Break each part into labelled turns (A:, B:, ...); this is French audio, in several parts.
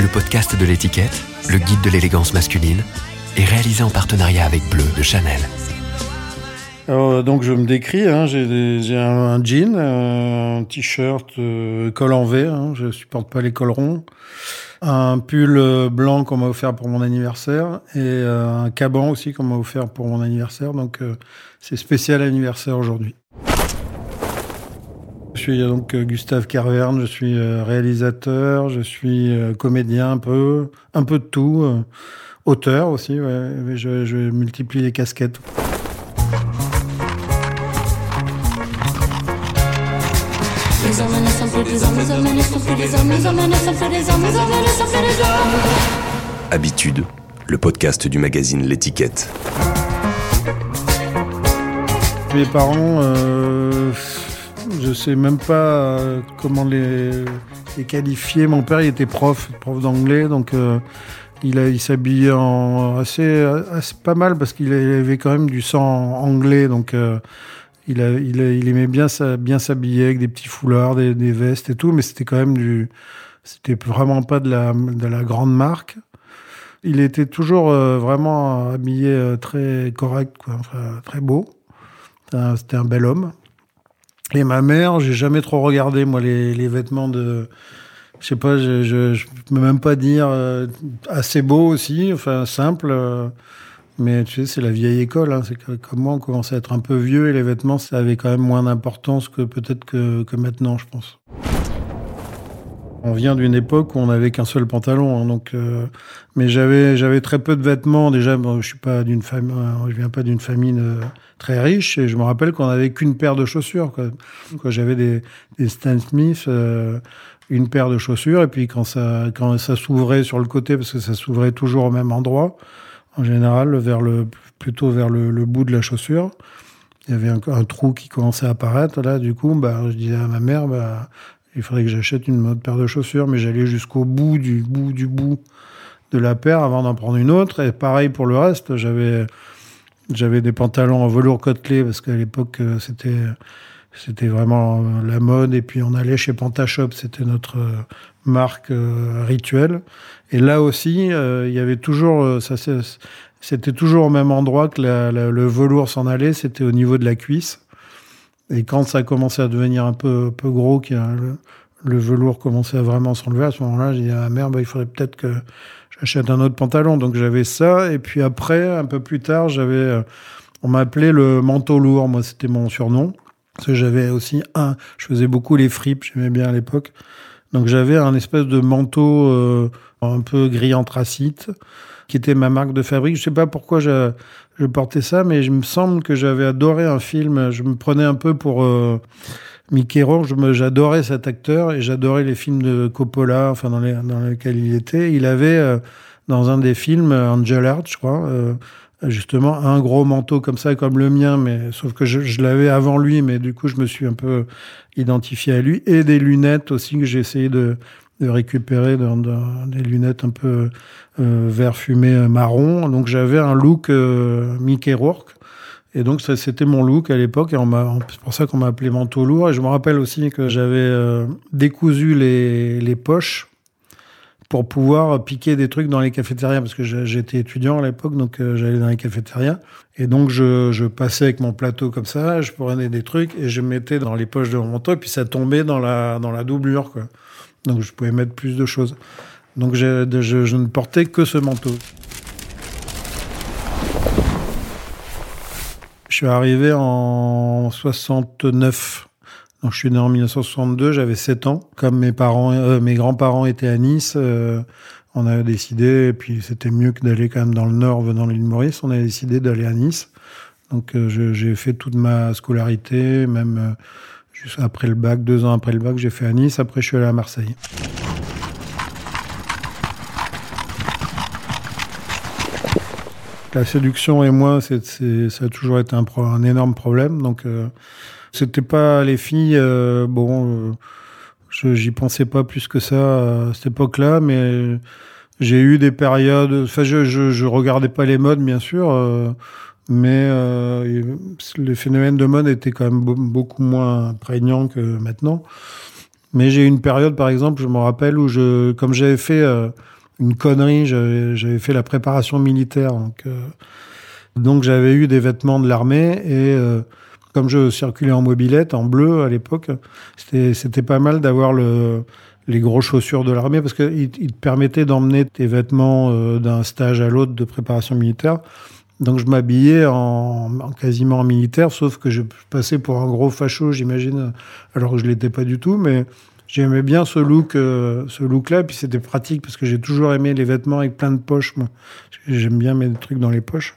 A: Le podcast de l'étiquette, le guide de l'élégance masculine, est réalisé en partenariat avec Bleu de Chanel.
B: Alors, donc je me décris, hein, j'ai un, jean, un t-shirt euh, col en V, hein, je supporte pas les cols ronds, un pull blanc qu'on m'a offert pour mon anniversaire et euh, un caban aussi qu'on m'a offert pour mon anniversaire. Donc euh, c'est spécial anniversaire aujourd'hui. Je suis donc Gustave Carverne, je suis réalisateur, je suis comédien un peu, un peu de tout, auteur aussi, ouais, je, je multiplie les casquettes.
A: Habitude, le podcast du magazine L'étiquette.
B: Mes parents, euh, je sais même pas euh, comment les, qualifier. Mon père, il était prof, prof d'anglais, donc euh, il, il s'habillait assez, pas mal parce qu'il avait quand même du sang anglais, donc euh, il, aimait bien, s'habiller avec des petits foulards, des, vestes et tout, mais c'était quand même du, c'était vraiment pas de la, de la grande marque. Il était toujours vraiment habillé très correct, très beau. C'était un bel homme. Et ma mère, j'ai jamais trop regardé moi les, les vêtements de, je sais pas, je, peux même pas dire euh, assez beau aussi, enfin simple. Mais tu sais, c'est la vieille école. Hein. C'est comme moi, on commençait à être un peu vieux et les vêtements, ça avait quand même moins d'importance que peut-être que, que, maintenant, je pense. On vient d'une époque où on n'avait qu'un seul pantalon, hein, donc. Euh, mais j'avais j'avais très peu de vêtements. Déjà, bon, je suis pas d'une famille, je viens pas d'une famille euh, très riche, et je me rappelle qu'on n'avait qu'une paire de chaussures. Quoi. J'avais des, des Stan Smith, euh, une paire de chaussures, et puis quand ça quand ça s'ouvrait sur le côté, parce que ça s'ouvrait toujours au même endroit en général, vers le, plutôt vers le, bout de la chaussure. Il y avait un, un, trou qui commençait à apparaître. Là, du coup, bah, je disais à ma mère, bah, il faudrait que j'achète une autre paire de chaussures, mais j'allais jusqu'au bout du bout du bout de la paire avant d'en prendre une autre. Et pareil pour le reste, j'avais j'avais des pantalons en velours côtelé parce qu'à l'époque euh, c'était c'était vraiment la mode. Et puis on allait chez Pantashop, c'était notre euh, marque euh, rituelle. Et là aussi, il y avait toujours, ça c'était toujours au même endroit que le velours s'en allait, c'était au niveau de la cuisse. Et quand ça commençait à devenir un peu, peu gros, que le, velours commençait à vraiment s'enlever, à ce moment-là, j'ai dit ma mère, bah, il faudrait peut-être que j'achète un autre pantalon. Donc j'avais ça. Et puis après, un peu plus tard, j'avais, on m'appelait le manteau lourd. Moi, c'était mon surnom. Parce que j'avais aussi un, je faisais beaucoup les fripes, j'aimais bien à l'époque. Donc j'avais un espèce de manteau euh, un peu gris anthracite, qui était ma marque de fabrique. Je sais pas pourquoi je, je portais ça, mais je me semble que j'avais adoré un film. Je me prenais un peu pour euh, Mickey. J'adorais cet acteur et j'adorais les films de Coppola, enfin dans, les, dans lesquels il était. Il avait euh, dans un des films Angel Heart, je crois. Euh, justement un gros manteau comme ça, comme le mien, mais sauf que je, l'avais avant lui, mais du coup je me suis un peu identifié à lui, et des lunettes aussi que j'ai essayé de, de récupérer dans, des lunettes un peu euh, vert fumé euh, marron. Donc j'avais un look euh, Mickey Rourke. Et donc c'était mon look à l'époque et c'est pour ça qu'on m'a appelé manteau lourd et je me rappelle aussi que j'avais décousu les, les poches pour pouvoir piquer des trucs dans les cafétérias, parce que j'étais étudiant à l'époque, donc j'allais dans les cafétérias. Et donc je, je, passais avec mon plateau comme ça, je prenais des trucs et je mettais dans les poches de mon manteau, et puis ça tombait dans la, dans la doublure. Quoi. Donc je pouvais mettre plus de choses. Donc je, ne portais que ce manteau. Je suis arrivé en 69 donc, je suis né en 1962, j'avais 7 ans. Comme mes parents, euh, mes grands-parents étaient à Nice, euh, on a décidé, et puis c'était mieux que d'aller quand même dans le nord venant l'île Maurice, on a décidé d'aller à Nice. Donc euh, j'ai fait toute ma scolarité, même juste après le bac, deux ans après le bac, j'ai fait à Nice, après je suis allé à Marseille. La séduction et moi, c'est, ça a toujours été un, un énorme problème. Donc, c'était pas les filles, euh, bon, euh, j'y pensais pas plus que ça à cette époque-là, mais j'ai eu des périodes. Enfin, je, je, je, regardais pas les modes, bien sûr, euh, mais les phénomènes de mode étaient quand même beaucoup moins prégnants que maintenant. Mais j'ai eu une période, par exemple, je me rappelle, où je, comme j'avais fait euh, une connerie, j'avais fait la préparation militaire. Donc, euh, donc j'avais eu des vêtements de l'armée et euh, comme je circulais en mobilette, en bleu à l'époque, c'était pas mal d'avoir le, les grosses chaussures de l'armée parce qu'ils il te permettaient d'emmener tes vêtements d'un stage à l'autre de préparation militaire. Donc je m'habillais en, quasiment en militaire, sauf que je passais pour un gros facho, j'imagine, alors que je l'étais pas du tout, mais j'aimais bien ce look, euh, ce look-là, puis c'était pratique parce que j'ai toujours aimé les vêtements avec plein de poches, moi. J'aime bien des trucs dans les poches.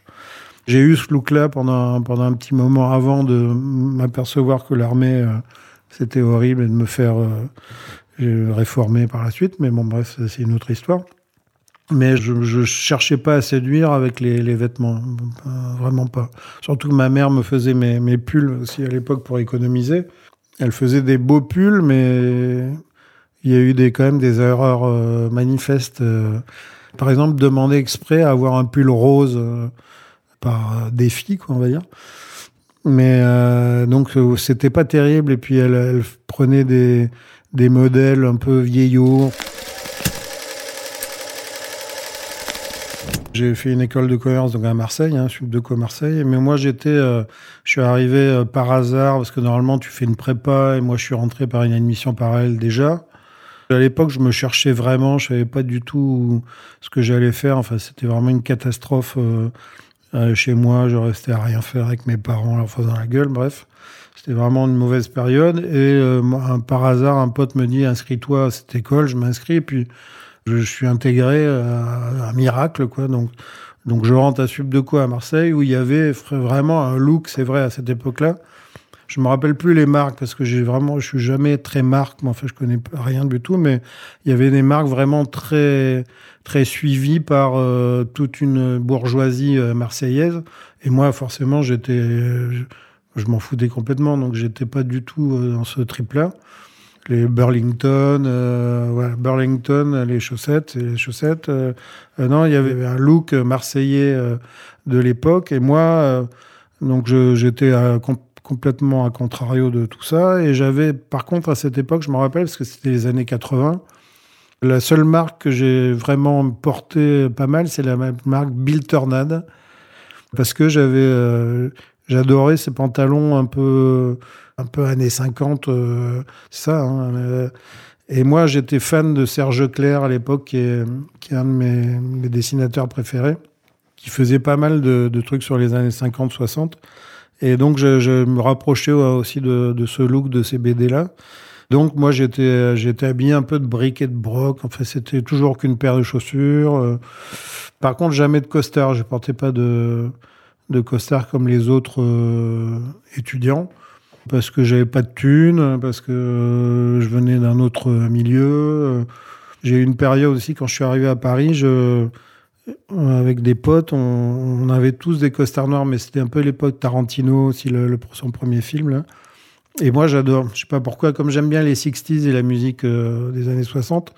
B: J'ai eu ce look-là pendant, pendant un petit moment avant de m'apercevoir que l'armée, euh, c'était horrible et de me faire euh, réformer par la suite, mais bon, bref, c'est une autre histoire. Mais je ne cherchais pas à séduire avec les, vêtements, vraiment pas. Surtout que ma mère me faisait mes, pulls aussi à l'époque pour économiser. Elle faisait des beaux pulls, mais il y a eu des, quand même des erreurs euh, manifestes. Euh. par exemple, demander exprès à avoir un pull rose euh, par défi, quoi, on va dire. Mais donc, c'était pas terrible. Et puis, elle, elle prenait des, des modèles un peu vieillots. J'ai fait une école de commerce donc à Marseille, hein, de co Marseille. Mais moi, j'étais, euh, je suis arrivé euh, par hasard parce que normalement, tu fais une prépa et moi, je suis rentré par une admission parallèle déjà. À l'époque, je me cherchais vraiment, je savais pas du tout ce que j'allais faire. Enfin, c'était vraiment une catastrophe euh, chez moi. Je restais à rien faire avec mes parents, leur faisant la gueule. Bref, c'était vraiment une mauvaise période. Et par hasard, un pote me dit inscris-toi à cette école. Je m'inscris puis je, suis intégré à un miracle, quoi. Donc, donc je rentre à Sub de quoi à Marseille où il y avait vraiment un look, c'est vrai, à cette époque-là. Je me rappelle plus les marques parce que j'ai vraiment, je suis jamais très marque, mais enfin je connais rien du tout, mais il y avait des marques vraiment très très suivies par euh, toute une bourgeoisie euh, marseillaise. Et moi, forcément, j'étais, je, je m'en foutais complètement, donc j'étais pas du tout euh, dans ce trip-là les Burlington, euh, Burlington, les chaussettes, les chaussettes. Euh, euh, non, il y avait un look marseillais de l'époque, et moi, donc j'étais complètement à contrario de tout ça, et j'avais, par contre, à cette époque, je me rappelle, parce que c'était les années 80, la seule marque que j'ai vraiment portée pas mal, c'est la marque Bill Tornade, parce que j'avais, j'adorais ces pantalons un peu un peu années 50, euh, ça. Hein, euh. et moi, j'étais fan de Serge Clair à l'époque, qui qui est un de mes, dessinateurs préférés, qui faisait pas mal de, trucs sur les années 50-60. Et donc, je, me rapprochais aussi de, ce look de ces BD-là. Donc, moi, j'étais, j'étais habillé un peu de briques et de broc. Enfin, c'était toujours qu'une paire de chaussures. Euh. Par contre, jamais de costard. Je portais pas de, de costard comme les autres étudiants parce que j'avais pas de thunes, parce que euh, je venais d'un autre milieu. J'ai eu une période aussi quand je suis arrivé à Paris, avec des potes, on, avait tous des costards noirs, mais c'était un peu l'époque Tarantino aussi, le, son premier film. Et moi, j'adore. Je sais pas pourquoi, comme j'aime bien les 60s et la musique euh, des années 60,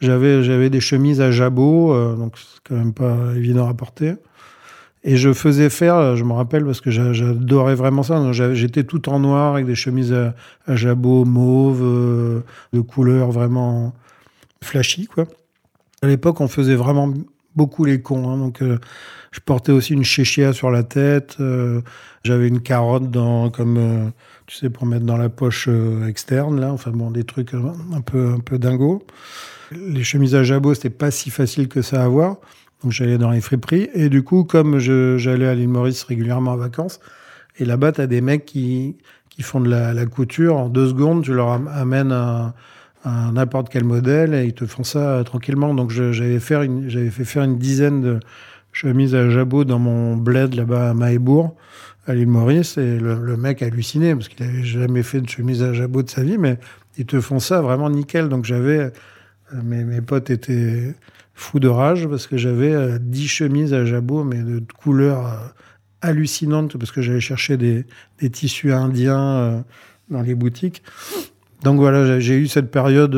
B: j'avais, j'avais des chemises à jabot, euh, donc c'est quand même pas évident à porter. Et je faisais faire, je me rappelle parce que j'adorais vraiment ça. J'étais tout en noir avec des chemises à, jabot mauve, euh, de couleur vraiment flashy. À l'époque, on faisait vraiment beaucoup les cons. Hein, donc, euh, je portais aussi une chéchia sur la tête. Euh, j'avais une carotte comme, tu sais, pour mettre dans la poche externe, là. Enfin, bon, des trucs un peu, un peu dingo. Les chemises à jabot, c'était pas si facile que ça à avoir. Donc j'allais dans les friperies. Et du coup, comme j'allais à l'île Maurice régulièrement en vacances, et là-bas, tu as des mecs qui, qui font de la, couture. En deux secondes, tu leur amènes un, n'importe quel modèle et ils te font ça tranquillement. Donc j'avais fait, fait faire une dizaine de chemises à jabot dans mon bled là-bas à Mahébourg, à l'île Maurice. Et le, mec halluciné parce qu'il avait jamais fait de chemise à jabot de sa vie, mais ils te font ça vraiment nickel. Donc j'avais... Mes, mes potes étaient fou de rage parce que j'avais 10 euh, chemises à jabot, mais de couleurs euh, hallucinantes parce que j'allais chercher des, tissus indiens euh, dans les boutiques. Donc voilà, j'ai eu cette période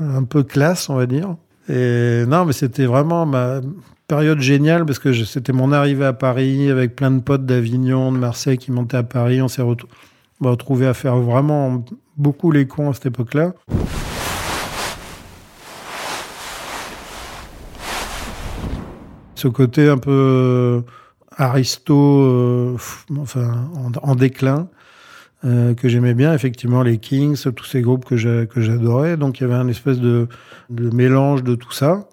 B: un peu classe, on va dire. Et non, mais c'était vraiment ma période géniale parce que c'était mon arrivée à Paris avec plein de potes d'Avignon, de Marseille qui montaient à Paris. On s'est me retrouvais à faire vraiment beaucoup les cons à cette époque-là. Côté un peu euh, aristo, euh, en, déclin, euh, que j'aimais bien, effectivement les Kings, tous ces groupes que j'adorais. Donc il y avait un espèce de, mélange de tout ça.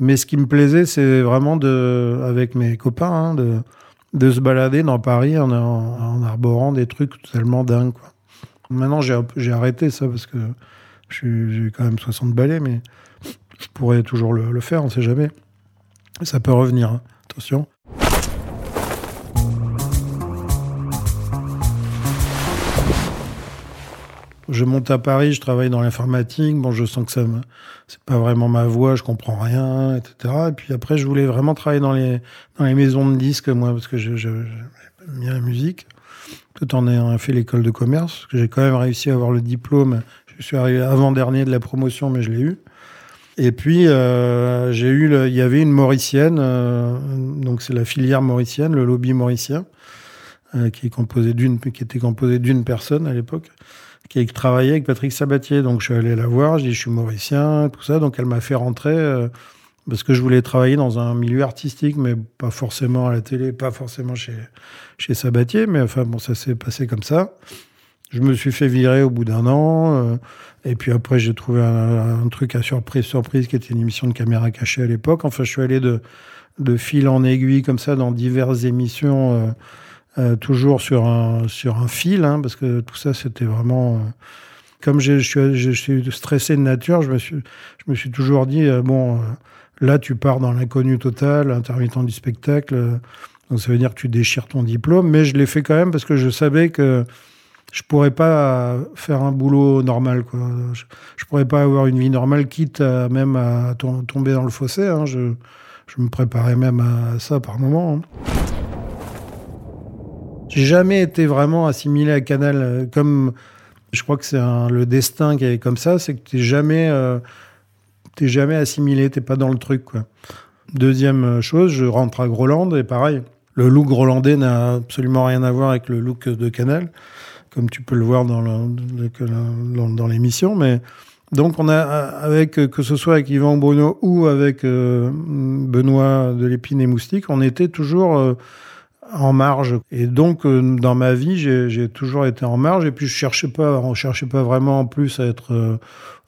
B: Mais ce qui me plaisait, c'est vraiment de, avec mes copains, hein, de, se balader dans Paris en, arborant des trucs totalement dingues. Quoi. Maintenant, j'ai arrêté ça parce que j'ai quand même 60 balais, mais je pourrais toujours le, le faire, on sait jamais. Ça peut revenir, hein. attention. Je monte à Paris, je travaille dans l'informatique. Bon, je sens que ça me, c'est pas vraiment ma voix, je comprends rien, etc. Et puis après, je voulais vraiment travailler dans les, dans les maisons de disques, moi, parce que je, je, bien la musique, tout en ayant fait l'école de commerce. J'ai quand même réussi à avoir le diplôme. Je suis arrivé avant-dernier de la promotion, mais je l'ai eu. Et puis, euh, j'ai eu, il y avait une mauricienne, euh, donc c'est la filière mauricienne, le lobby mauricien, euh, qui est composé d'une, qui était composé d'une personne à l'époque qui travaillait avec Patrick Sabatier. Donc je suis allé la voir, je dis je suis mauricien, tout ça. Donc elle m'a fait rentrer euh, parce que je voulais travailler dans un milieu artistique, mais pas forcément à la télé, pas forcément chez, chez Sabatier. Mais enfin bon, ça s'est passé comme ça. Je me suis fait virer au bout d'un an. Euh, et puis après, j'ai trouvé un, truc à surprise, surprise, qui était une émission de caméra cachée à l'époque. Enfin, je suis allé de, de fil en aiguille comme ça dans diverses émissions. Euh, euh, toujours sur un, sur un fil, hein, parce que tout ça, c'était vraiment. Euh, comme je suis, je suis stressé de nature, je me suis, je me suis toujours dit euh, bon, là, tu pars dans l'inconnu total, intermittent du spectacle. donc, ça veut dire que tu déchires ton diplôme. Mais je l'ai fait quand même parce que je savais que je pourrais pas faire un boulot normal. Quoi. Je, je pourrais pas avoir une vie normale, quitte même à tomber dans le fossé. Hein. Je, me préparais même à ça par moment. Hein. J'ai jamais été vraiment assimilé à Canal euh, comme je crois que c'est le destin qui est comme ça, c'est que t'es jamais euh, jamais assimilé, t'es pas dans le truc. Deuxième euh, chose, je rentre à Groland et pareil, le look grolandais n'a absolument rien à voir avec le look de Canal, comme tu peux le voir dans dans, l'émission, mais donc on a avec que ce soit avec Yvan Bruno ou avec Benoît de l'Épine et Moustique, on était toujours en marge. Et donc, euh, dans ma vie, j'ai toujours été en marge. Et puis, je cherchais pas, on cherchait pas vraiment en plus à être euh,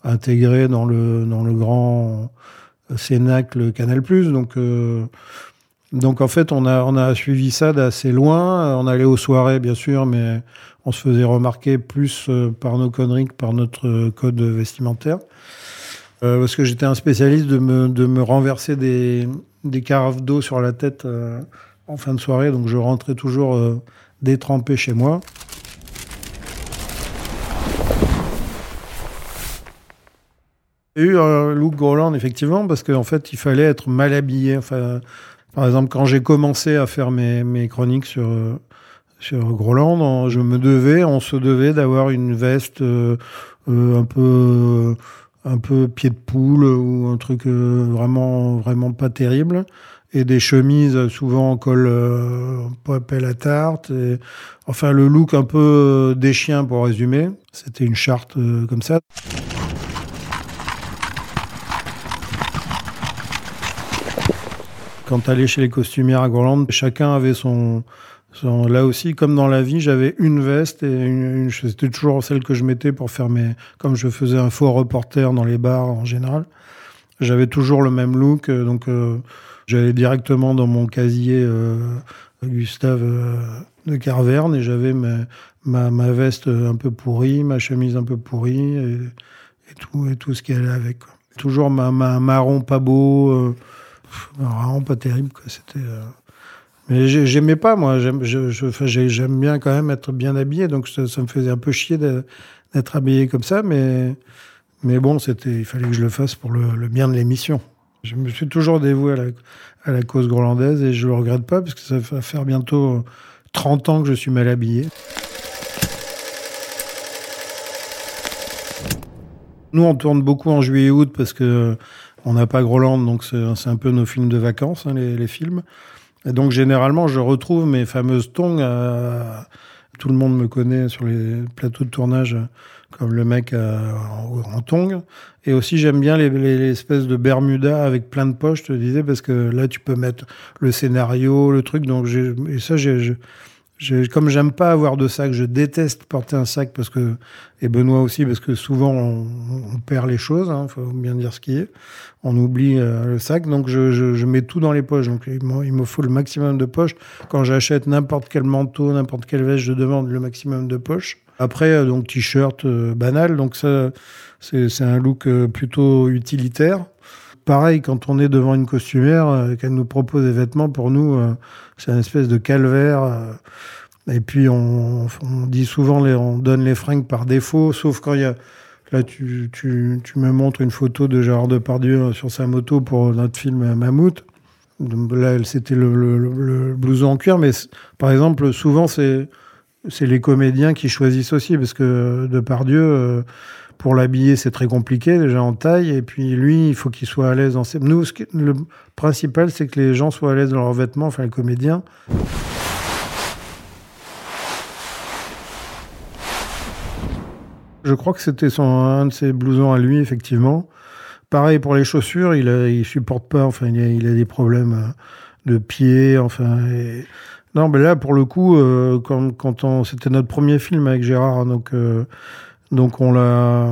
B: intégré dans le dans le grand cénacle Canal+. Donc, euh, donc en fait, on a on a suivi ça d'assez loin. On allait aux soirées, bien sûr, mais on se faisait remarquer plus par nos conneries que par notre code vestimentaire. parce que j'étais un spécialiste de me, de me renverser des, des carafes d'eau sur la tête en fin de soirée, donc je rentrais toujours euh, détrempé chez moi. J'ai eu un look Groland, effectivement, parce qu'en fait, il fallait être mal habillé. Enfin, par exemple, quand j'ai commencé à faire mes, mes chroniques sur, euh, sur Groland, je me devais, on se devait d'avoir une veste euh, un peu un peu pied de poule ou un truc vraiment vraiment pas terrible et des chemises souvent en col euh, pelle à tarte. Enfin, le look un peu euh, des chiens pour résumer. C'était une charte euh, comme ça. Quand allais chez les costumières à Groland, chacun avait son, Là aussi, comme dans la vie, j'avais une veste et une, c'était toujours celle que je mettais pour faire mes. Comme je faisais un faux reporter dans les bars en général, j'avais toujours le même look. Donc, J'allais directement dans mon casier euh, Gustave euh, de Carverne et j'avais ma, veste un peu pourrie, ma chemise un peu pourrie et, tout, et tout ce qui allait avec. Toujours ma, ma, marron pas beau, euh, marron pas terrible. C'était, Mais j'aimais pas, moi. J'aime, bien quand même être bien habillé, donc ça, me faisait un peu chier d'être habillé comme ça, mais, mais bon, il fallait que je le fasse pour le bien de l'émission. Je me suis toujours dévoué à la, cause grolandaise et je ne le regrette pas parce que ça va faire bientôt 30 ans que je suis mal habillé. Nous, on tourne beaucoup en juillet et août parce que on n'a pas Groland, donc c'est un peu nos films de vacances, hein, les, films. Et donc, généralement, je retrouve mes fameuses tongs tout le monde me connaît sur les plateaux de tournage comme le mec euh, en, tongs. Et aussi, j'aime bien les, les, espèces de Bermuda avec plein de poches, je te disais, parce que là, tu peux mettre le scénario, le truc. Donc, et ça, j'ai, comme j'aime pas avoir de sac, je déteste porter un sac parce que et Benoît aussi parce que souvent on, on perd les choses. Hein, faut bien dire ce qui est. On oublie euh, le sac, donc je, je, je, mets tout dans les poches. Donc il me, il me faut le maximum de poches. Quand j'achète n'importe quel manteau, n'importe quelle veste, je demande le maximum de poches. Après euh, donc t-shirt euh, banal, donc ça c'est un look plutôt utilitaire pareil, quand on est devant une costumière, euh, qu'elle nous propose des vêtements, pour nous, euh, c'est une espèce de calvaire. Euh. et puis, on, dit souvent, on donne les fringues par défaut, sauf quand il y a. Là, tu, me montres une photo de Gérard Depardieu sur sa moto pour notre film Mammouth. Là, c'était le, le, le, blouson en cuir, mais par exemple, souvent, c'est les comédiens qui choisissent aussi, parce que Depardieu, pour l'habiller, c'est très compliqué, déjà en taille. Et puis lui, il faut qu'il soit à l'aise dans ses... Nous, le principal, c'est que les gens soient à l'aise dans leurs vêtements, enfin les comédiens. Je crois que c'était son, un de ses blousons à lui, effectivement. Pareil pour les chaussures, il, il supporte pas, enfin, il a, des problèmes euh, de pied, enfin. Non, mais là, pour le coup, euh, quand, on, c'était notre premier film avec Gérard, donc euh, donc on l'a,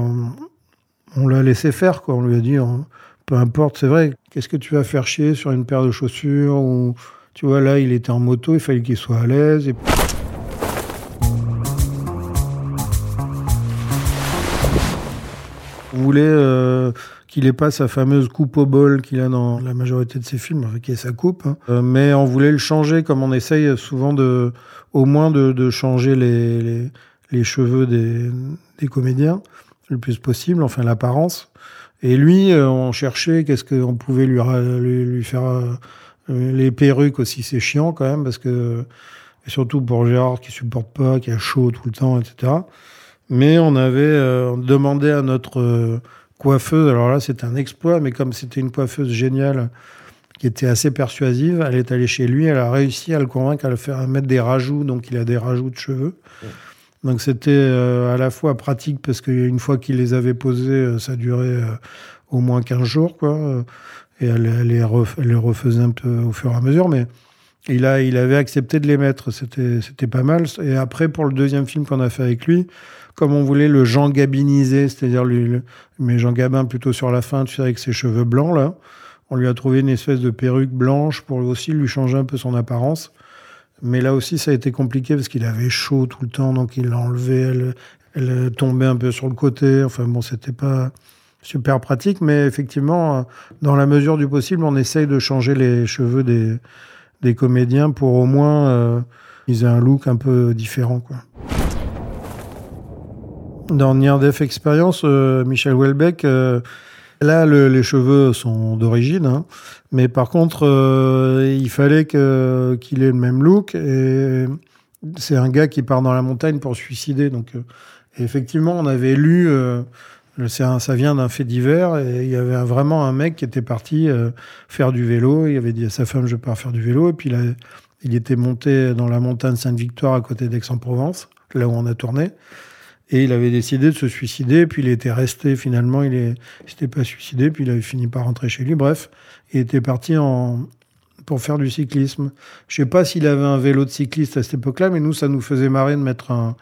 B: on l'a laissé faire, quoi. On lui a dit, hein, peu importe, c'est vrai. Qu'est-ce que tu vas faire chier sur une paire de chaussures ou, tu vois, là, il était en moto, il fallait qu'il soit à l'aise. Et... On voulait euh, qu'il ait pas sa fameuse coupe au bol qu'il a dans la majorité de ses films, qui est sa coupe. Hein. Euh, mais on voulait le changer, comme on essaye souvent de, au moins de, changer les, les cheveux des, des comédiens le plus possible, enfin l'apparence. Et lui, euh, on cherchait qu'est-ce qu'on pouvait lui, lui, faire. Euh, les perruques aussi, c'est chiant quand même, parce que. Et surtout pour Gérard qui supporte pas, qui a chaud tout le temps, etc. Mais on avait euh, demandé à notre coiffeuse, alors là c'était un exploit, mais comme c'était une coiffeuse géniale, qui était assez persuasive, elle est allée chez lui, elle a réussi à le convaincre à le faire mettre des rajouts, donc il a des rajouts de cheveux. Donc c'était euh, à la fois pratique parce qu'une fois qu'il les avait posés, euh, ça durait euh, au moins 15 jours, quoi. Et elle, elle, les refaisait un peu au fur et à mesure, mais il, a, il avait accepté de les mettre, c'était, pas mal. Et après, pour le deuxième film qu'on a fait avec lui, comme on voulait le Jean Gabiniser, c'est-à-dire lui, mais Jean Gabin plutôt sur la fin, tu sais, avec ses cheveux blancs, là, on lui a trouvé une espèce de perruque blanche pour aussi lui changer un peu son apparence. Mais là aussi, ça a été compliqué parce qu'il avait chaud tout le temps, donc il l'a enlevé, elle, tombait un peu sur le côté. Enfin bon, c'était pas super pratique, mais effectivement, dans la mesure du possible, on essaye de changer les cheveux des, des comédiens pour au moins euh, qu'ils aient un look un peu différent. Dans Near Death Experience, euh, Michel Houellebecq, euh, Là, le, les cheveux sont d'origine, hein. mais par contre, euh, il fallait qu'il ait le même look. Et c'est un gars qui part dans la montagne pour se suicider. Donc, euh, effectivement, on avait lu, euh, ça vient d'un fait divers, et il y avait vraiment un mec qui était parti faire du vélo. Il avait dit à sa femme, je pars faire du vélo. Et puis, il était monté dans la montagne Sainte-Victoire à côté d'Aix-en-Provence, là où on a tourné. Et il avait décidé de se suicider, puis il était resté finalement, il ne s'était pas suicidé, puis il avait fini par rentrer chez lui. Bref, il était parti en, pour faire du cyclisme. Je sais pas s'il avait un vélo de cycliste à cette époque-là, mais nous, ça nous faisait marrer de mettre un,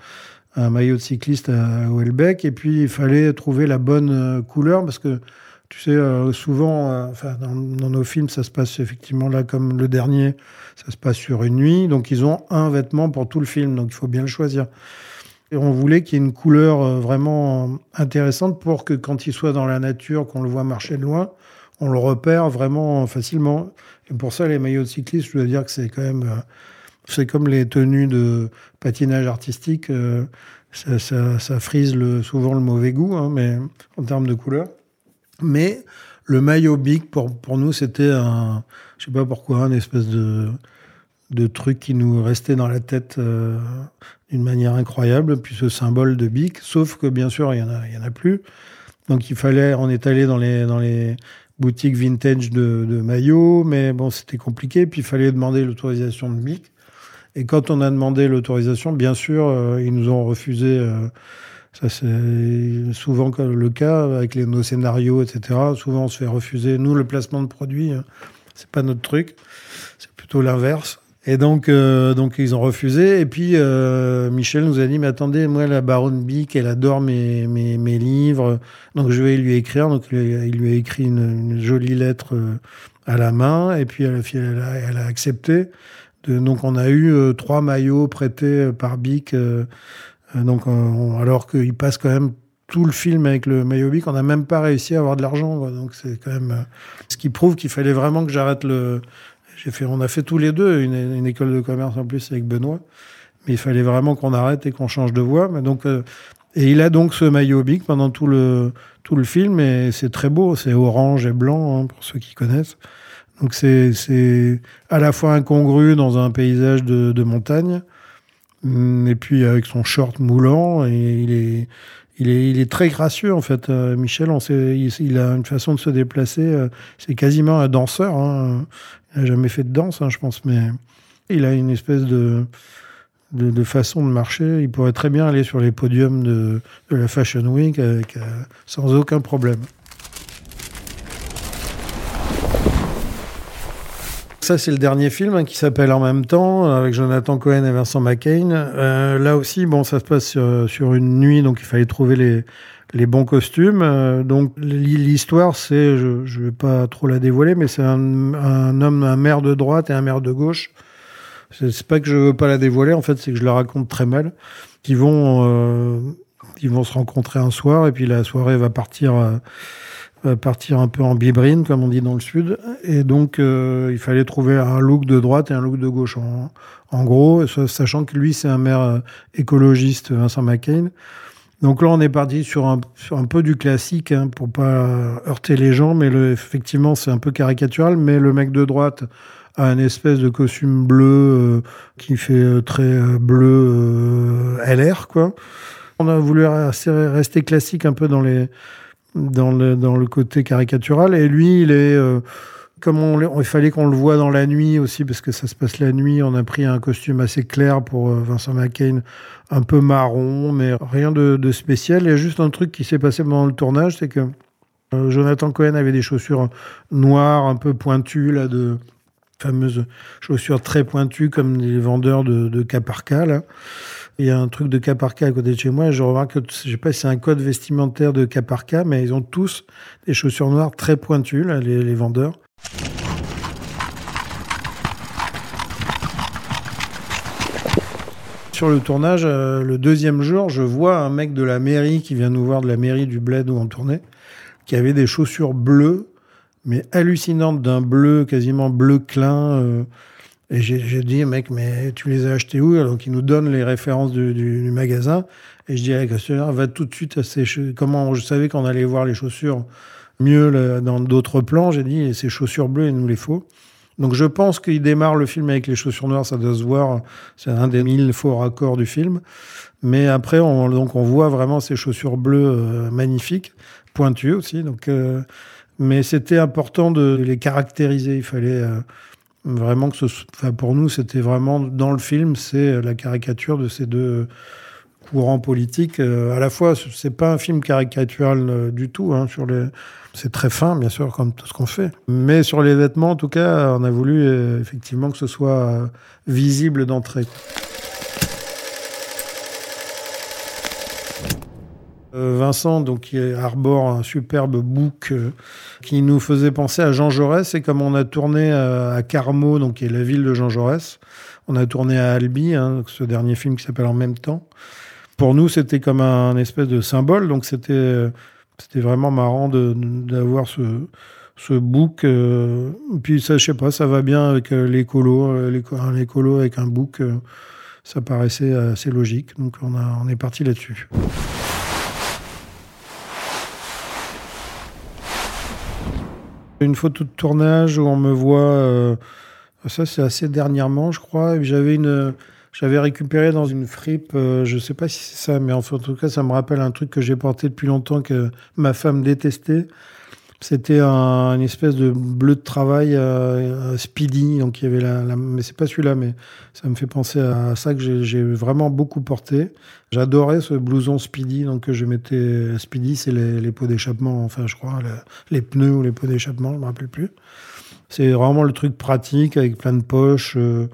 B: maillot de cycliste à Houellebecq. Et puis, il fallait trouver la bonne euh, couleur parce que, tu sais, euh, souvent, euh, enfin, dans, nos films, ça se passe effectivement là comme le dernier, ça se passe sur une nuit. Donc, ils ont un vêtement pour tout le film. Donc, il faut bien le choisir. Et on voulait qu'il y ait une couleur euh, vraiment intéressante pour que quand il soit dans la nature, qu'on le voit marcher de loin, on le repère vraiment facilement. Et pour ça, les maillots de cycliste, je dois dire que c'est quand même, euh, c'est comme les tenues de patinage artistique, euh, ça, frise souvent le mauvais goût, hein, mais en termes de couleur. Mais le maillot big, pour, pour nous, c'était un, je sais pas pourquoi, une espèce de, de trucs qui nous restaient dans la tête euh, d'une manière incroyable, puis ce symbole de bic, sauf que bien sûr, il y en a, plus. Donc il fallait, on est allé dans les, boutiques vintage de, maillots, mais bon, c'était compliqué, puis il fallait demander l'autorisation de bic. Et quand on a demandé l'autorisation, bien sûr, ils nous ont refusé. ça, c'est souvent le cas avec les, nos scénarios, etc. Souvent, on se fait refuser. Nous, le placement de produits, hein, c'est pas notre truc. C'est plutôt l'inverse. Et donc, euh, donc ils ont refusé. Et puis, euh, Michel nous a dit, mais attendez, moi, la baronne Bic, elle adore mes, mes, mes, livres. Donc, je vais lui écrire. Donc, il lui a écrit une, jolie lettre euh, à la main. Et puis, elle, a, accepté. Donc, on a eu trois maillots prêtés par Bic. donc, alors qu'il passe quand même tout le film avec le maillot Bic, on n'a même pas réussi à avoir de l'argent. Donc, c'est quand même... ce qui prouve qu'il fallait vraiment que j'arrête le on a fait tous les deux une, école de commerce en plus avec Benoît, mais il fallait vraiment qu'on arrête et qu'on change de voie. Donc, euh, et il a donc ce maillot bic pendant tout le, tout le film, et c'est très beau, c'est orange et blanc, hein, pour ceux qui connaissent. Donc c'est à la fois incongru dans un paysage de, montagne, et puis avec son short moulant, et il est, il est, il est très gracieux en fait. Euh, Michel, on sait, il, a une façon de se déplacer. Euh, c'est quasiment un danseur. Hein. N'a jamais fait de danse, hein, je pense, mais il a une espèce de, de, façon de marcher. Il pourrait très bien aller sur les podiums de, de la Fashion Week euh, sans aucun problème. Ça, c'est le dernier film hein, qui s'appelle En même temps, avec Jonathan Cohen et Vincent McCain. Euh, là aussi, bon, ça se passe sur, sur, une nuit, donc il fallait trouver les, les bons costumes. Euh, donc l'histoire, c'est, je ne vais pas trop la dévoiler, mais c'est un, un, homme, un maire de droite et un maire de gauche. C'est pas que je veux pas la dévoiler, en fait, c'est que je la raconte très mal. Qui vont, euh, ils vont se rencontrer un soir et puis la soirée va partir. Euh, va partir un peu en bibrine, comme on dit dans le sud. Et donc, euh, il fallait trouver un look de droite et un look de gauche. En, en gros, sachant que lui, c'est un maire écologiste, Vincent McCain. Donc là, on est parti sur un, peu du classique, hein, pour pas heurter les gens, mais effectivement, c'est un peu caricatural. Mais le mec de droite a un espèce de costume bleu euh, qui fait euh, très euh, bleu LR, quoi. On a voulu rester classique un peu dans le côté caricatural. Et lui, il est comme il fallait qu'on le voit dans la nuit aussi, parce que ça se passe la nuit, on a pris un costume assez clair pour euh, Vincent McCain, un peu marron, mais rien de, spécial. Il y a juste un truc qui s'est passé pendant le tournage, c'est que euh, Jonathan Cohen avait des chaussures noires, un peu pointues, là, de fameuses chaussures très pointues, comme les vendeurs de, de cas par cas. Il y a un truc de cas par cas à côté de chez moi. Je remarque que, je sais pas si c'est un code vestimentaire de cas par cas, mais ils ont tous des chaussures noires très pointues, les vendeurs. Sur le tournage, euh, le deuxième jour, je vois un mec de la mairie qui vient nous voir de la mairie du Bled où on tournait, qui avait des chaussures bleues, mais hallucinantes, d'un bleu quasiment bleu clin. Euh, et j'ai dit, mec, mais tu les as achetées où? Donc il nous donne les références du, magasin. Et je dis, avec va tout de suite à ces Comment je savais qu'on allait voir les chaussures mieux dans d'autres plans. J'ai dit, ces chaussures bleues, il nous les faut. Donc je pense qu'il démarre le film avec les chaussures noires, ça doit se voir. C'est un des mille faux raccords du film. Mais après, on, donc on voit vraiment ces chaussures bleues euh, magnifiques, pointues aussi. Donc, euh, mais c'était important de les caractériser. Il fallait euh, vraiment que pour nous, c'était vraiment dans le film, c'est la caricature de ces deux courants politiques. à la fois, c'est pas un film caricatural du tout hein, sur les c'est très fin, bien sûr, comme tout ce qu'on fait. Mais sur les vêtements, en tout cas, on a voulu euh, effectivement que ce soit euh, visible d'entrée. Vincent, donc, qui arbore un superbe bouc qui nous faisait penser à Jean Jaurès. Et comme on a tourné à Carmaux, donc qui est la ville de Jean Jaurès, on a tourné à Albi, hein, ce dernier film qui s'appelle En même temps. Pour nous, c'était comme un espèce de symbole. Donc c'était c'était vraiment marrant d'avoir ce, ce. Euh, puis ça, je sais pas, ça va bien avec euh, l'écolo, euh, un écolo avec un book, ça paraissait assez logique. Donc on est parti là-dessus. Une photo de tournage où on me voit, ça c'est assez dernièrement, je crois. J'avais une j'avais récupéré dans une fripe, euh, je sais pas si c'est ça, mais en tout cas, ça me rappelle un truc que j'ai porté depuis longtemps que ma femme détestait. C'était un, une espèce de bleu de travail euh, speedy, donc il y avait la, la mais c'est pas celui-là, mais ça me fait penser à ça que j'ai vraiment beaucoup porté. J'adorais ce blouson speedy, donc je mettais speedy, c'est les, les, d'échappement, enfin je crois, les, pneus ou les pots d'échappement, je me rappelle plus. C'est vraiment le truc pratique avec plein de poches. Euh,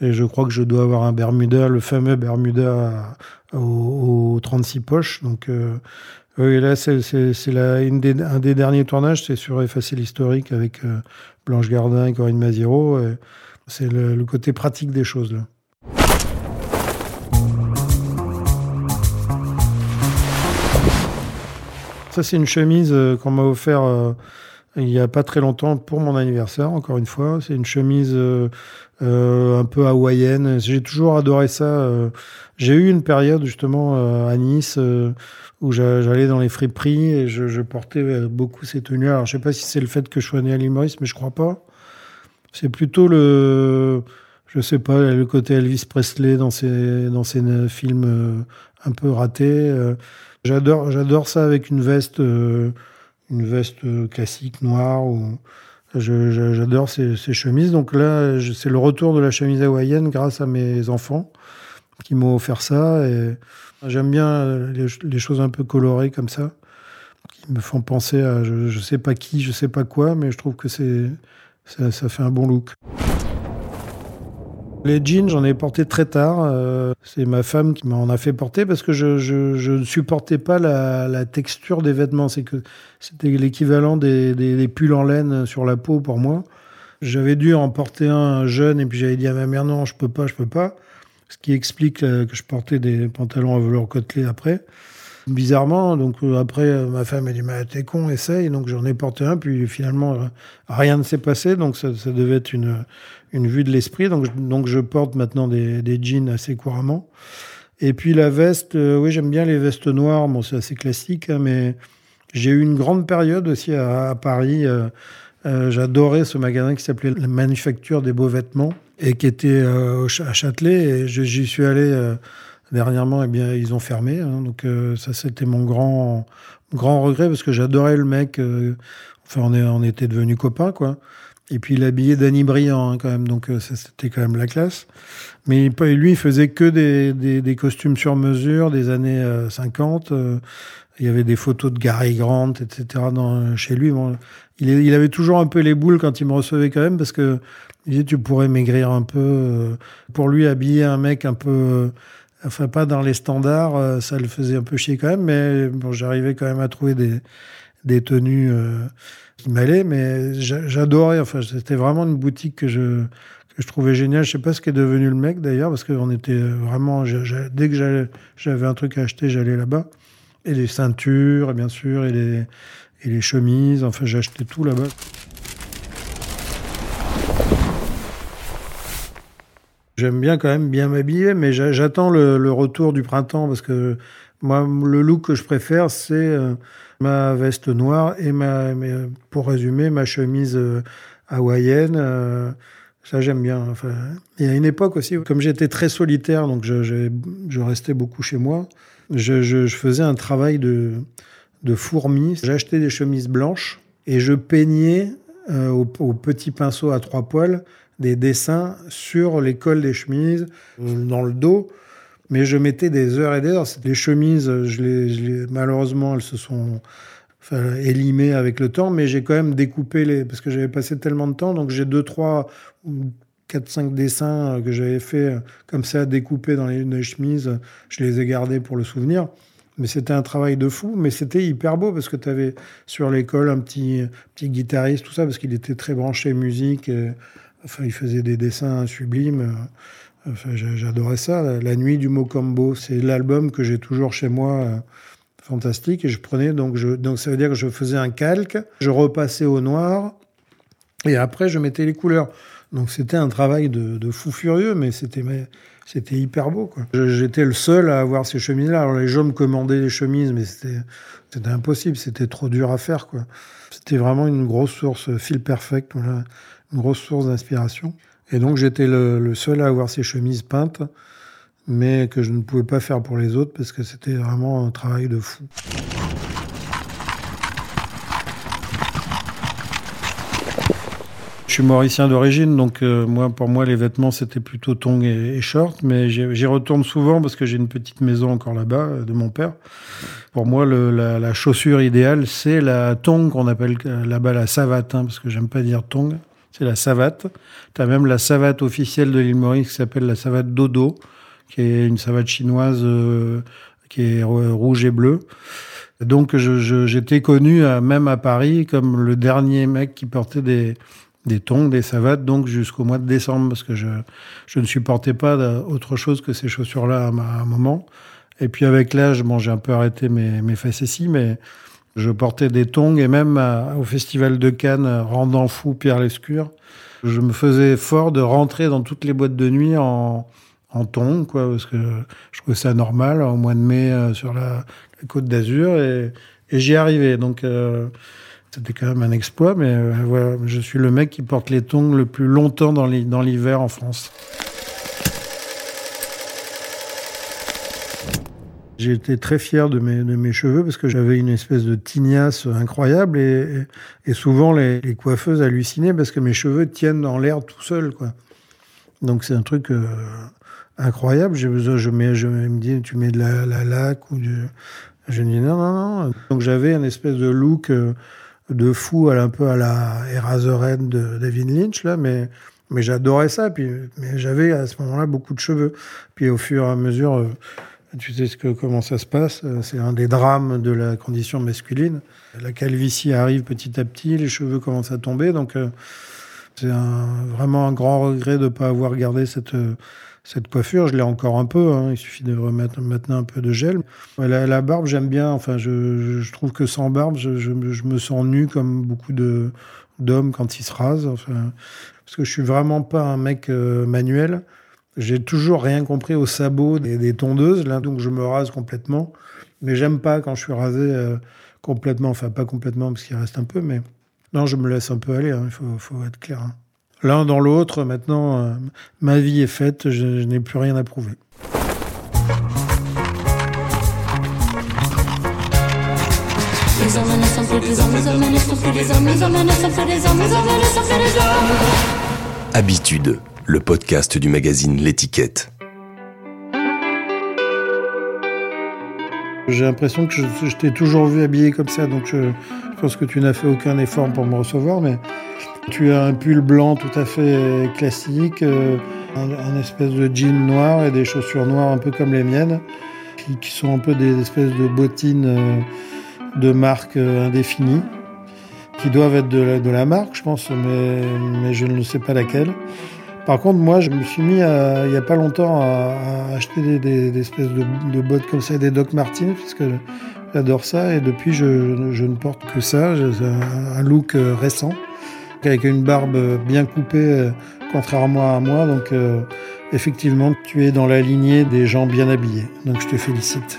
B: et je crois que je dois avoir un Bermuda, le fameux Bermuda aux, 36 poches. Donc, euh, oui, là, c'est un des derniers tournages, c'est sur Effacer l'historique avec euh, Blanche Gardin et Corinne Maziro. C'est le, côté pratique des choses, là. Ça, c'est une chemise qu'on m'a offert il n'y a pas très longtemps pour mon anniversaire, encore une fois. C'est une chemise euh, euh, un peu hawaïenne. J'ai toujours adoré ça. Euh. J'ai eu une période justement à Nice où j'allais dans les friperies et je, portais beaucoup ces tenues. Alors je sais pas si c'est le fait que je sois né à Limoges, mais je crois pas. C'est plutôt le, je sais pas, le côté Elvis Presley dans ses dans ses films un peu ratés. J'adore j'adore ça avec une veste une veste classique noire. Ou... J'adore ces, chemises. Donc là, c'est le retour de la chemise hawaïenne grâce à mes enfants qui m'ont offert ça. Et j'aime bien les, choses un peu colorées comme ça, qui me font penser à je, ne sais pas qui, je sais pas quoi, mais je trouve que c'est ça, fait un bon look. Les jeans, j'en ai porté très tard. Euh, c'est ma femme qui m'en a fait porter parce que je, ne supportais pas la, texture des vêtements. C'est que c'était l'équivalent des, pulls en laine sur la peau pour moi. J'avais dû en porter un jeune et puis j'avais dit à ma mère non, je peux pas, je peux pas. Ce qui explique euh, que je portais des pantalons à velours côtelé après. Bizarrement, donc euh, après, ma femme a dit mais t'es con, essaye. Donc j'en ai porté un, puis finalement rien ne s'est passé. Donc ça devait être une une vue de l'esprit. Donc, donc, je porte maintenant des, des, jeans assez couramment. Et puis la veste, euh, oui, j'aime bien les vestes noires. Bon, c'est assez classique, hein, mais j'ai eu une grande période aussi à, Paris. Euh, euh, j'adorais ce magasin qui s'appelait la Manufacture des beaux vêtements et qui était à Châtelet. Et j'y suis allé dernièrement. Et eh bien, ils ont fermé. Hein, donc ça, c'était mon grand grand regret parce que j'adorais le mec. enfin, on, est, on était devenus copains, quoi. Et puis il habillait Danny Briand hein, quand même, donc euh, c'était quand même la classe. Mais lui, il faisait que des, des, costumes sur mesure des années 50. Euh, euh, il y avait des photos de Gary Grant, etc. Dans, chez lui. Il, il, avait toujours un peu les boules quand il me recevait quand même, parce que il disait tu pourrais maigrir un peu. Pour lui, habiller un mec un peu, enfin pas dans les standards, ça le faisait un peu chier quand même. Mais bon, j'arrivais quand même à trouver des, des tenues qui m'allait, mais j'adorais. Enfin, c'était vraiment une boutique que je que je trouvais géniale. Je sais pas ce qu'est devenu le mec d'ailleurs, parce qu'on était vraiment. dès que j'avais un truc à acheter, j'allais là-bas. Et les ceintures, bien sûr, et les et les chemises. Enfin, j'achetais tout là-bas. J'aime bien quand même bien m'habiller, mais j'attends le, retour du printemps parce que moi, le look que je préfère, c'est euh, ma veste noire et ma, pour résumer, ma chemise euh, hawaïenne. Euh, ça, j'aime bien. Enfin, il y a une époque aussi, comme j'étais très solitaire, donc je, restais beaucoup chez moi, je faisais un travail de, de fourmi. J'achetais des chemises blanches et je peignais euh, au, petit pinceau à trois poils des dessins sur les cols des chemises, dans le dos. Mais je mettais des heures et des heures. Les chemises, je les, malheureusement, elles se sont élimées avec le temps, mais j'ai quand même découpé les, parce que j'avais passé tellement de temps, donc j'ai deux, trois, quatre, cinq dessins que j'avais fait comme ça, découpés dans les, chemises. Je les ai gardés pour le souvenir. Mais c'était un travail de fou, mais c'était hyper beau parce que tu avais sur l'école un petit, petit guitariste, tout ça, parce qu'il était très branché musique. enfin, il faisait des dessins sublimes. J'adorais ça. La nuit du Mocambo, c'est l'album que j'ai toujours chez moi, euh, fantastique. Et je prenais donc, je, donc ça veut dire que je faisais un calque, je repassais au noir, et après je mettais les couleurs. Donc c'était un travail de, fou furieux, mais c'était hyper beau. J'étais le seul à avoir ces chemises-là. Alors les gens me commandaient les chemises, mais c'était impossible, c'était trop dur à faire. C'était vraiment une grosse source, fil perfect, une grosse source d'inspiration. Et donc j'étais le, seul à avoir ces chemises peintes, mais que je ne pouvais pas faire pour les autres parce que c'était vraiment un travail de fou. Suis mauricien d'origine, donc euh, pour moi, les vêtements, c'était plutôt tongs et, et shorts, mais j'y retourne souvent parce que j'ai une petite maison encore là-bas euh, de mon père. Pour moi, la, chaussure idéale, c'est la tongue qu'on appelle euh, là-bas la savate, hein, parce que j'aime pas dire tongue. C'est la savate. Tu as même la savate officielle de l'île Maurice qui s'appelle la savate dodo, qui est une savate chinoise qui est rouge et bleu. Donc j'étais connu même à Paris comme le dernier mec qui portait des, des tongs, des savates, donc jusqu'au mois de décembre, parce que je, je ne supportais pas autre chose que ces chaussures-là à, un moment. Et puis avec l'âge, bon, j'ai un peu arrêté mes, mes facéties, mais je portais des tongs et même au festival de Cannes, rendant fou Pierre Lescure, je me faisais fort de rentrer dans toutes les boîtes de nuit en, en tongs, quoi, parce que je trouvais ça normal au mois de mai euh, sur la, la Côte d'Azur et, et j'y arrivais. Donc euh, c'était quand même un exploit, mais euh, voilà, je suis le mec qui porte les tongs le plus longtemps dans l'hiver en France. J'ai été très fier de mes, cheveux parce que j'avais une espèce de tignasse incroyable et, souvent les, coiffeuses hallucinaient parce que mes cheveux tiennent dans l'air tout seuls. Donc c'est un truc euh, incroyable. J'ai besoin, je me dis, tu mets de la, la laque ou du. Je dis non, non, non. Donc j'avais un espèce de look euh, de fou, un peu à la Eraserhead de David Lynch là, mais mais j'adorais ça. Puis mais j'avais à ce moment-là beaucoup de cheveux. Puis au fur et à mesure, euh, tu sais ce que comment ça se passe. euh, C'est un des drames de la condition masculine. La calvitie arrive petit à petit, les cheveux commencent à tomber, donc. euh, c'est vraiment un grand regret de ne pas avoir gardé cette, cette coiffure. Je l'ai encore un peu, hein. il suffit de remettre maintenant un peu de gel. La, la barbe, j'aime bien. Enfin, je, trouve que sans barbe, je, me sens nu comme beaucoup de, d'hommes quand ils se rasent. Enfin, parce que je suis vraiment pas un mec euh, manuel. J'ai toujours rien compris au sabot des, des, tondeuses, donc je me rase complètement. Mais j'aime pas quand je suis rasé euh, complètement, enfin pas complètement parce qu'il reste un peu, mais non, je me laisse un peu aller, hein, il faut, faut, être clair. Hein. L'un dans l'autre, maintenant, euh, ma vie est faite, je, je n'ai plus rien à prouver.
C: Habitude, le podcast du magazine L'étiquette.
B: J'ai l'impression que je, je t'ai toujours vu habillé comme ça, donc je, je pense que tu n'as fait aucun effort pour me recevoir, mais tu as un pull blanc tout à fait classique, euh, un, espèce de jean noir et des chaussures noires un peu comme les miennes, qui, sont un peu des espèces de bottines euh, de marque euh, indéfinie, qui doivent être de la, marque, je pense, mais, je ne sais pas laquelle. Par contre, moi, je me suis mis il n'y a pas longtemps à, acheter des, espèces de, bottes comme ça, des Doc Martens, puisque j'adore ça, et depuis, je, je, ne porte que ça. J'ai un look récent avec une barbe bien coupée, euh, contrairement à moi. Donc, euh, effectivement, tu es dans la lignée des gens bien habillés. Donc, je te félicite.